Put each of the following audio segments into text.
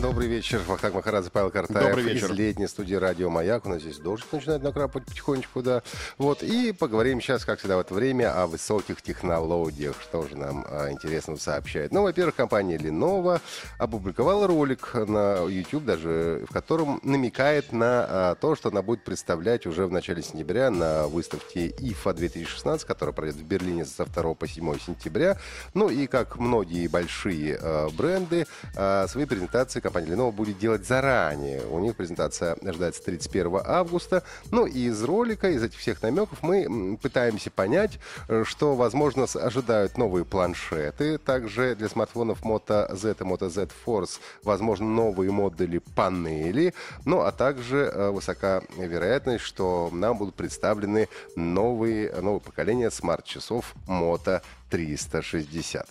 Добрый вечер. Вахтанг Махарадзе, Павел Картаев. Добрый вечер. Из летней студии «Радио Маяк». У нас здесь дождь начинает накрапывать потихонечку, да. Вот. И поговорим сейчас, как всегда в это время, о высоких технологиях. Что же нам а, интересного сообщает? Ну, во-первых, компания Lenovo опубликовала ролик на YouTube, даже в котором намекает на а, то, что она будет представлять уже в начале сентября на выставке IFA 2016, которая пройдет в Берлине со 2 по 7 сентября. Ну и как многие большие а, бренды, а, свои презентации компания Lenovo будет делать заранее. У них презентация ожидается 31 августа. Ну и из ролика, из этих всех намеков мы пытаемся понять, э, что, возможно, ожидают новые планшеты. Также для смартфонов Moto Z и Moto Z Force, возможно, новые модули панели. Ну а также э, высока вероятность, что нам будут представлены новые, новое поколение смарт-часов Moto 360.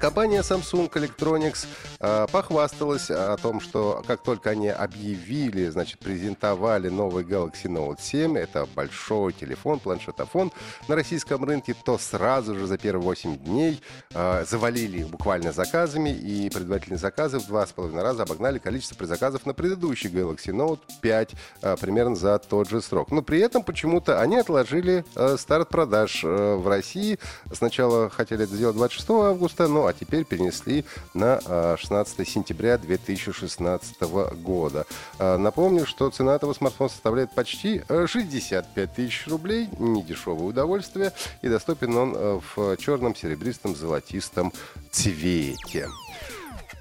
Компания Samsung Electronics э, похвасталась о том, что как только они объявили, значит, презентовали новый Galaxy Note 7, это большой телефон, планшетофон на российском рынке, то сразу же за первые 8 дней э, завалили буквально заказами, и предварительные заказы в два с половиной раза обогнали количество предзаказов на предыдущий Galaxy Note 5 э, примерно за тот же срок. Но при этом почему-то они отложили э, старт продаж э, в России. Сначала хотели это сделать 26 августа, ну а теперь перенесли на э, 16 сентября 2016 года. Э, Напомню, что цена этого смартфона составляет почти э, 65 тысяч рублей. Недешевое удовольствие. И доступен он э, в черном, серебристом, золотистом цвете.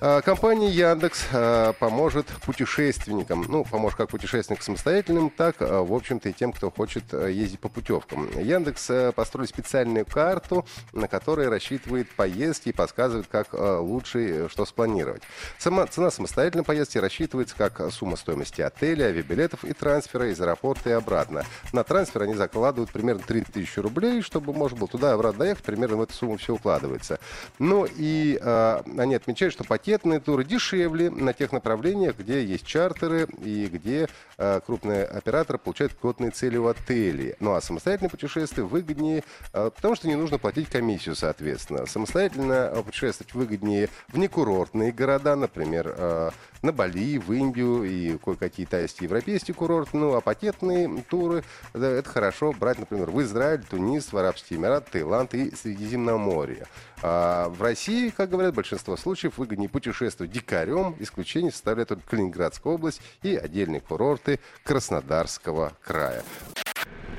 А, Компания Яндекс а, поможет путешественникам, ну, поможет как путешественникам самостоятельным, так, а, в общем-то, и тем, кто хочет ездить по путевкам. Яндекс построил специальную карту, на которой рассчитывает поездки и подсказывает, как лучше э, что спланировать. Сама цена самостоятельной поездки рассчитывается как сумма стоимости отеля, авиабилетов и трансфера из аэропорта и обратно. На трансфер они закладывают примерно 3000 рублей, чтобы можно было туда и обратно доехать, примерно в эту сумму все укладывается. Ну и а, они отмечают, что пакетные туры дешевле на тех направлениях, где есть чартеры и где а, крупные операторы получают квотные цели в отеле. Ну а самостоятельное путешествие выгоднее, а, потому что не нужно платить комиссию, соответственно. Самостоятельно а, путешествовать выгоднее в некурортные города, например, а, на Бали, в Индию и кое-какие тайские европейские курорты. Ну, а пакетные туры, да, это хорошо брать, например, в Израиль, Тунис, в Арабские Эмираты, Таиланд и Средиземноморье. А в России, как говорят, большинство случаев выгоднее путешествовать дикарем. Исключение составляет только Калининградская область и отдельные курорты Краснодарского края.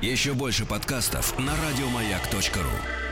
Еще больше подкастов на радиомаяк.ру.